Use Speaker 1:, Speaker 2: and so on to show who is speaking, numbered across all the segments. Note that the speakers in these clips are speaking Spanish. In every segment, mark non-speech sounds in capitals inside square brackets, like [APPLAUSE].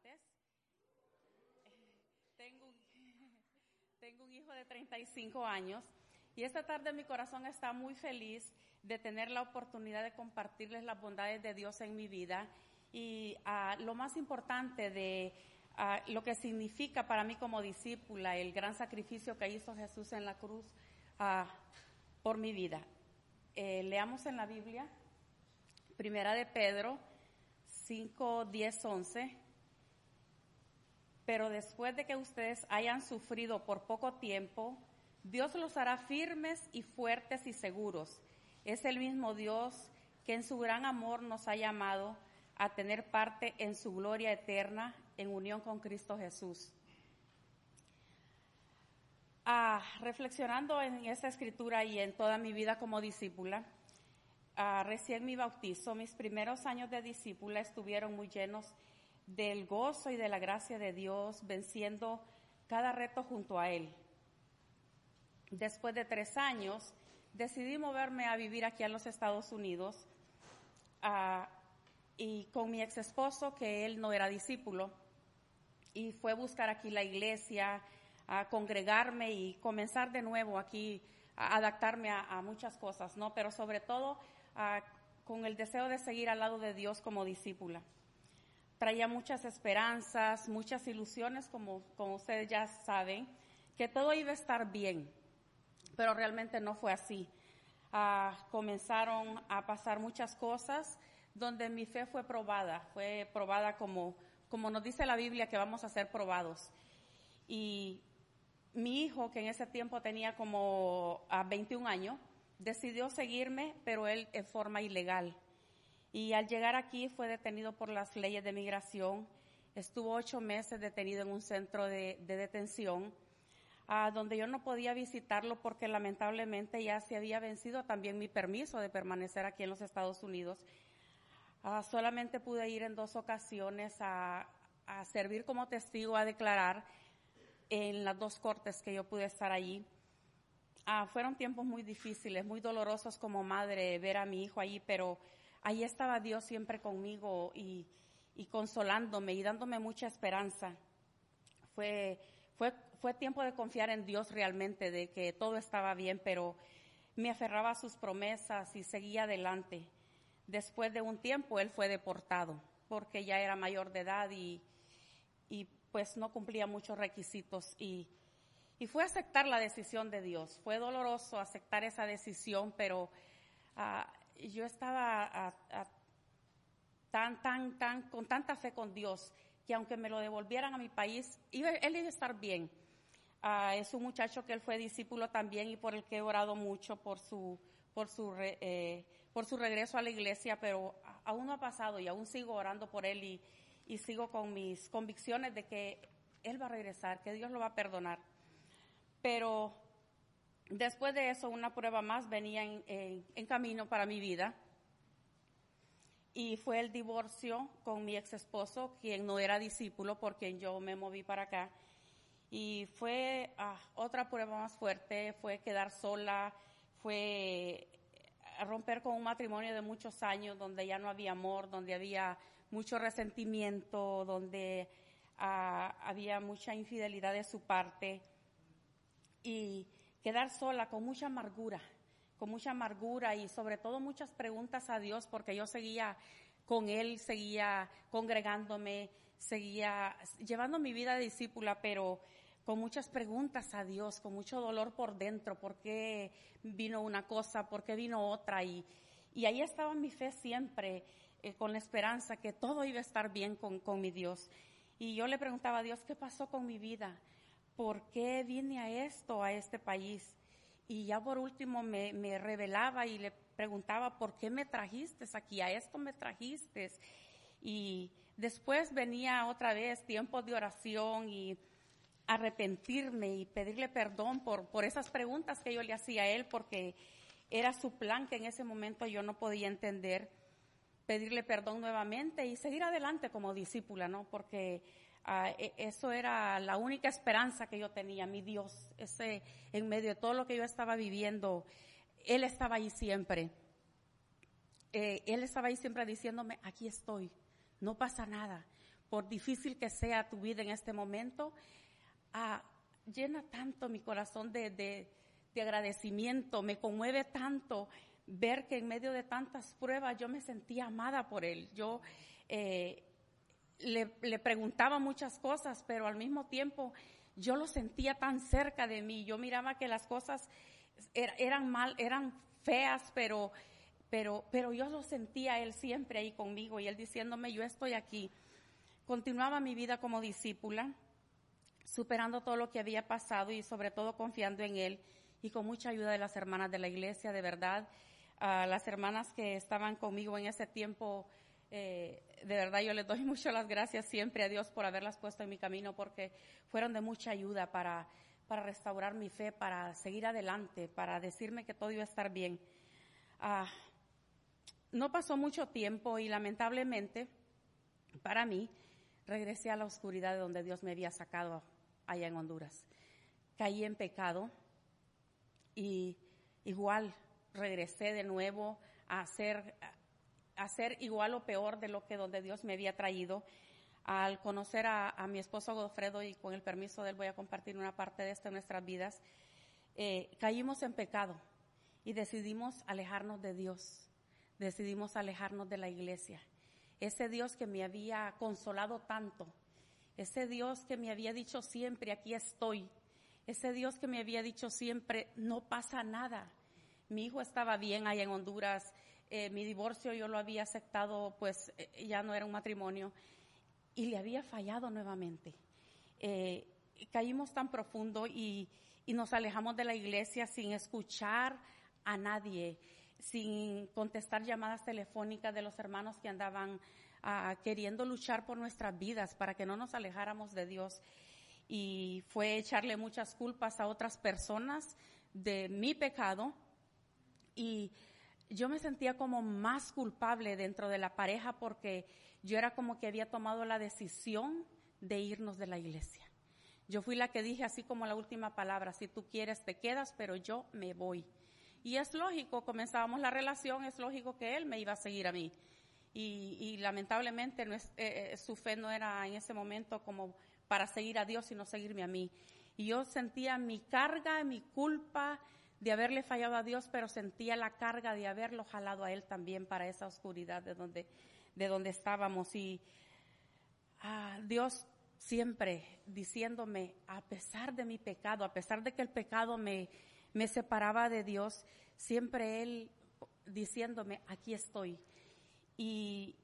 Speaker 1: importantes. Tengo un, [LAUGHS] tengo un hijo de 35 años y esta tarde mi corazón está muy feliz de tener la oportunidad de compartirles las bondades de Dios en mi vida y uh, lo más importante de uh, lo que significa para mí como discípula el gran sacrificio que hizo Jesús en la cruz uh, por mi vida. Eh, leamos en la Biblia, Primera de Pedro 5, 10, 11. Pero después de que ustedes hayan sufrido por poco tiempo, Dios los hará firmes y fuertes y seguros. Es el mismo Dios que en su gran amor nos ha llamado a tener parte en su gloria eterna en unión con Cristo Jesús. Ah, reflexionando en esa escritura y en toda mi vida como discípula, ah, recién mi bautizo, mis primeros años de discípula estuvieron muy llenos del gozo y de la gracia de Dios, venciendo cada reto junto a Él. Después de tres años, decidí moverme a vivir aquí en los Estados Unidos uh, y con mi ex esposo, que él no era discípulo, y fue buscar aquí la iglesia, a congregarme y comenzar de nuevo aquí a adaptarme a, muchas cosas, ¿no? Pero sobre todo uh, con el deseo de seguir al lado de Dios como discípula. Traía muchas esperanzas, muchas ilusiones, como, como ustedes ya saben, que todo iba a estar bien, pero realmente no fue así. Uh, comenzaron a pasar muchas cosas donde mi fe fue probada, fue probada como, como nos dice la Biblia que vamos a ser probados. Y mi hijo, que en ese tiempo tenía como a 21 años, decidió seguirme, pero él en forma ilegal. Y al llegar aquí fue detenido por las leyes de migración. Estuvo ocho meses detenido en un centro de, de detención, uh, donde yo no podía visitarlo porque lamentablemente ya se había vencido también mi permiso de permanecer aquí en los Estados Unidos. Uh, solamente pude ir en dos ocasiones a, a servir como testigo, a declarar en las dos cortes que yo pude estar allí. Ah, fueron tiempos muy difíciles, muy dolorosos como madre ver a mi hijo allí, pero ahí estaba Dios siempre conmigo y, y consolándome y dándome mucha esperanza. Fue, fue, fue tiempo de confiar en Dios realmente, de que todo estaba bien, pero me aferraba a sus promesas y seguía adelante. Después de un tiempo él fue deportado porque ya era mayor de edad y, y pues no cumplía muchos requisitos y, y fue aceptar la decisión de Dios. Fue doloroso aceptar esa decisión, pero uh, yo estaba uh, uh, tan, tan, tan, con tanta fe con Dios que aunque me lo devolvieran a mi país, iba, él iba a estar bien. es un muchacho que él fue discípulo también y por el que he orado mucho por su, por su, re, eh, por su regreso a la iglesia, pero aún no ha pasado y aún sigo orando por él y, y sigo con mis convicciones de que Él va a regresar, que Dios lo va a perdonar. Pero después de eso, una prueba más venía en, camino para mi vida. Y fue el divorcio con mi ex esposo, quien no era discípulo, por quien yo me moví para acá. Y fue ah, otra prueba más fuerte, fue quedar sola, fue romper con un matrimonio de muchos años donde ya no había amor, donde había mucho resentimiento, donde uh, había mucha infidelidad de su parte y quedar sola con mucha amargura, con mucha amargura y sobre todo muchas preguntas a Dios porque yo seguía con Él, seguía congregándome, seguía llevando mi vida de discípula, pero con muchas preguntas a Dios, con mucho dolor por dentro, por qué vino una cosa, por qué vino otra, y, y ahí estaba mi fe siempre, eh, con la esperanza que todo iba a estar bien con, con mi Dios. Y yo le preguntaba a Dios, ¿qué pasó con mi vida? ¿Por qué vine a esto, a este país? Y ya por último me, revelaba y le preguntaba, ¿por qué me trajiste aquí? A esto me trajiste. Y después venía otra vez tiempos de oración y arrepentirme y pedirle perdón por, por esas preguntas que yo le hacía a él, porque era su plan que en ese momento yo no podía entender, pedirle perdón nuevamente y seguir adelante como discípula, ¿no? Porque uh, eso era la única esperanza que yo tenía, mi Dios, ese en medio de todo lo que yo estaba viviendo, Él estaba ahí siempre. Eh, él estaba ahí siempre diciéndome, aquí estoy, no pasa nada por difícil que sea tu vida en este momento, ah, llena tanto mi corazón de, de, agradecimiento, me conmueve tanto ver que en medio de tantas pruebas yo me sentía amada por Él. Yo eh, le, preguntaba muchas cosas, pero al mismo tiempo yo lo sentía tan cerca de mí. Yo miraba que las cosas er, eran mal, eran feas, pero, pero, pero yo lo sentía Él siempre ahí conmigo y Él diciéndome, yo estoy aquí. Continuaba mi vida como discípula superando todo lo que había pasado y sobre todo confiando en Él y con mucha ayuda de las hermanas de la iglesia, de verdad. a las hermanas que estaban conmigo en ese tiempo, eh, de verdad yo les doy [LAUGHS] muchas las gracias siempre a Dios por haberlas puesto en mi camino porque fueron de mucha ayuda para, para restaurar mi fe, para seguir adelante, para decirme que todo iba a estar bien. Ah, no pasó mucho tiempo y lamentablemente para mí regresé a la oscuridad de donde Dios me había sacado allá en Honduras. Caí en pecado y igual regresé de nuevo a hacer, hacer igual o peor de lo que donde Dios me había traído. Al conocer a, mi esposo Godofredo y con el permiso de él voy a compartir una parte de esto en nuestras vidas, eh, caímos en pecado y decidimos alejarnos de Dios, decidimos alejarnos de la iglesia ese Dios que me había consolado tanto, ese Dios que me había dicho siempre, aquí estoy, ese Dios que me había dicho siempre, no pasa nada. Mi hijo estaba bien allá en Honduras, eh, mi divorcio yo lo había aceptado, pues eh, ya no era un matrimonio, y le había fallado nuevamente. Eh, caímos tan profundo y, y nos alejamos de la iglesia sin escuchar a nadie sin contestar llamadas telefónicas de los hermanos que andaban ah, queriendo luchar por nuestras vidas para que no nos alejáramos de Dios. Y fue echarle muchas culpas a otras personas de mi pecado. Y yo me sentía como más culpable dentro de la pareja porque yo era como que había tomado la decisión de irnos de la iglesia. Yo fui la que dije así como la última palabra, si tú quieres te quedas, pero yo me voy. Y es lógico, comenzábamos la relación, es lógico que él me iba a seguir a mí. Y, lamentablemente eh, eh, su fe no era en ese momento como para seguir a Dios, sino seguirme a mí. Y yo sentía mi carga, mi culpa de haberle fallado a Dios, pero sentía la carga de haberlo jalado a él también para esa oscuridad de donde, de donde estábamos. Y ah, Dios siempre diciéndome, a pesar de mi pecado, a pesar de que el pecado me, me separaba de Dios, siempre Él diciéndome, aquí estoy. Y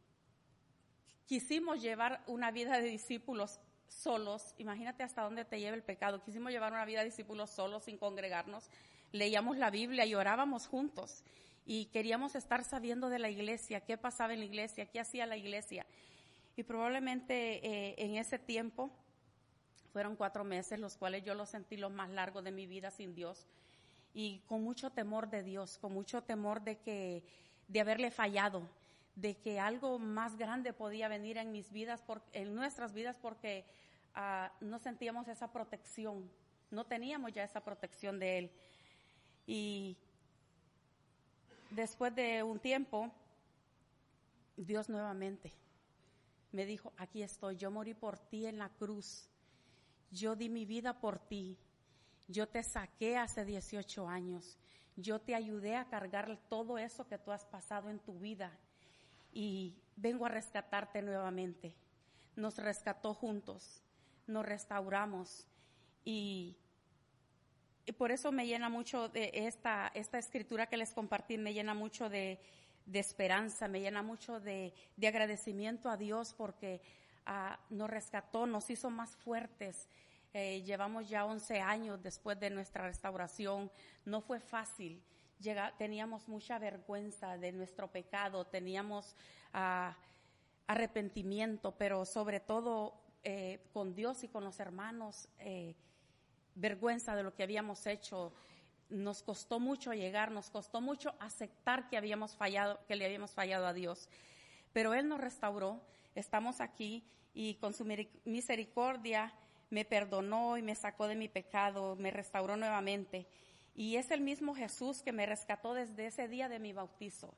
Speaker 1: quisimos llevar una vida de discípulos solos, imagínate hasta dónde te lleva el pecado, quisimos llevar una vida de discípulos solos sin congregarnos, leíamos la Biblia y orábamos juntos y queríamos estar sabiendo de la iglesia, qué pasaba en la iglesia, qué hacía la iglesia. Y probablemente eh, en ese tiempo fueron cuatro meses los cuales yo lo sentí los más largos de mi vida sin Dios y con mucho temor de Dios, con mucho temor de que, de haberle fallado, de que algo más grande podía venir en mis vidas, en nuestras vidas, porque ah, no sentíamos esa protección, no teníamos ya esa protección de Él. Y después de un tiempo, Dios nuevamente me dijo, aquí estoy, yo morí por ti en la cruz, yo di mi vida por ti, yo te saqué hace 18 años. Yo te ayudé a cargar todo eso que tú has pasado en tu vida. Y vengo a rescatarte nuevamente. Nos rescató juntos. Nos restauramos. Y, por eso me llena mucho de esta, esta escritura que les compartí, me llena mucho de, esperanza, me llena mucho de, agradecimiento a Dios porque ah, nos rescató, nos hizo más fuertes, eh, llevamos ya 11 años después de nuestra restauración. No fue fácil. teníamos mucha vergüenza de nuestro pecado, teníamos ah, arrepentimiento, pero sobre todo eh, con Dios y con los hermanos, eh, vergüenza de lo que habíamos hecho. Nos costó mucho llegar, nos costó mucho aceptar que habíamos fallado, que le habíamos fallado a Dios. Pero Él nos restauró, estamos aquí y con su misericordia me perdonó y me sacó de mi pecado, me restauró nuevamente. Y es el mismo Jesús que me rescató desde ese día de mi bautizo.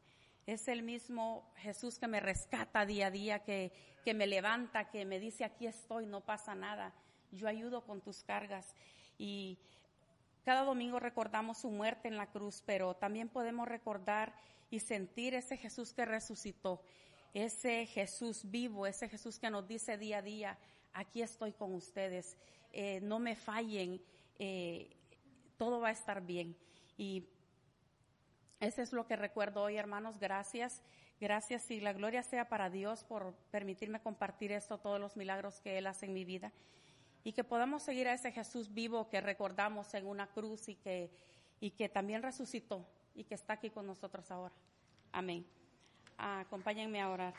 Speaker 1: Es el mismo Jesús que me rescata día a día, que, que me levanta, que me dice, aquí estoy, no pasa nada. Yo ayudo con tus cargas. Y cada domingo recordamos su muerte en la cruz, pero también podemos recordar y sentir ese Jesús que resucitó, ese Jesús vivo, ese Jesús que nos dice día a día, aquí estoy con ustedes, eh, no me fallen, eh, todo va a estar bien. Y ese es lo que recuerdo hoy, hermanos. Gracias. Gracias y la gloria sea para Dios por permitirme compartir esto, todos los milagros que Él hace en mi vida. Y que podamos seguir a ese Jesús vivo que recordamos en una cruz y que, y que también resucitó y que está aquí con nosotros ahora. Amén. acompáñenme a orar.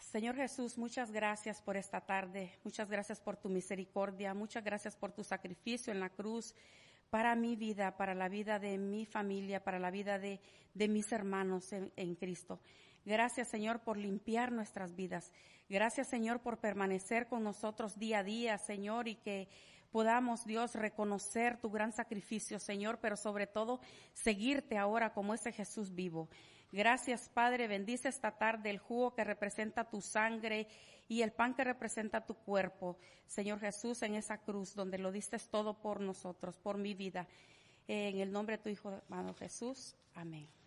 Speaker 1: Señor Jesús, muchas gracias por esta tarde, muchas gracias por tu misericordia, muchas gracias por tu sacrificio en la cruz para mi vida, para la vida de mi familia, para la vida de, mis hermanos en, en Cristo. Gracias Señor por limpiar nuestras vidas. Gracias Señor por permanecer con nosotros día a día, Señor, y que podamos, Dios, reconocer tu gran sacrificio, Señor, pero sobre todo seguirte ahora como ese Jesús vivo. Gracias, Padre. Bendice esta tarde el jugo que representa tu sangre y el pan que representa tu cuerpo, Señor Jesús, en esa cruz donde lo diste todo por nosotros, por mi vida. En el nombre de tu Hijo, hermano Jesús. Amén.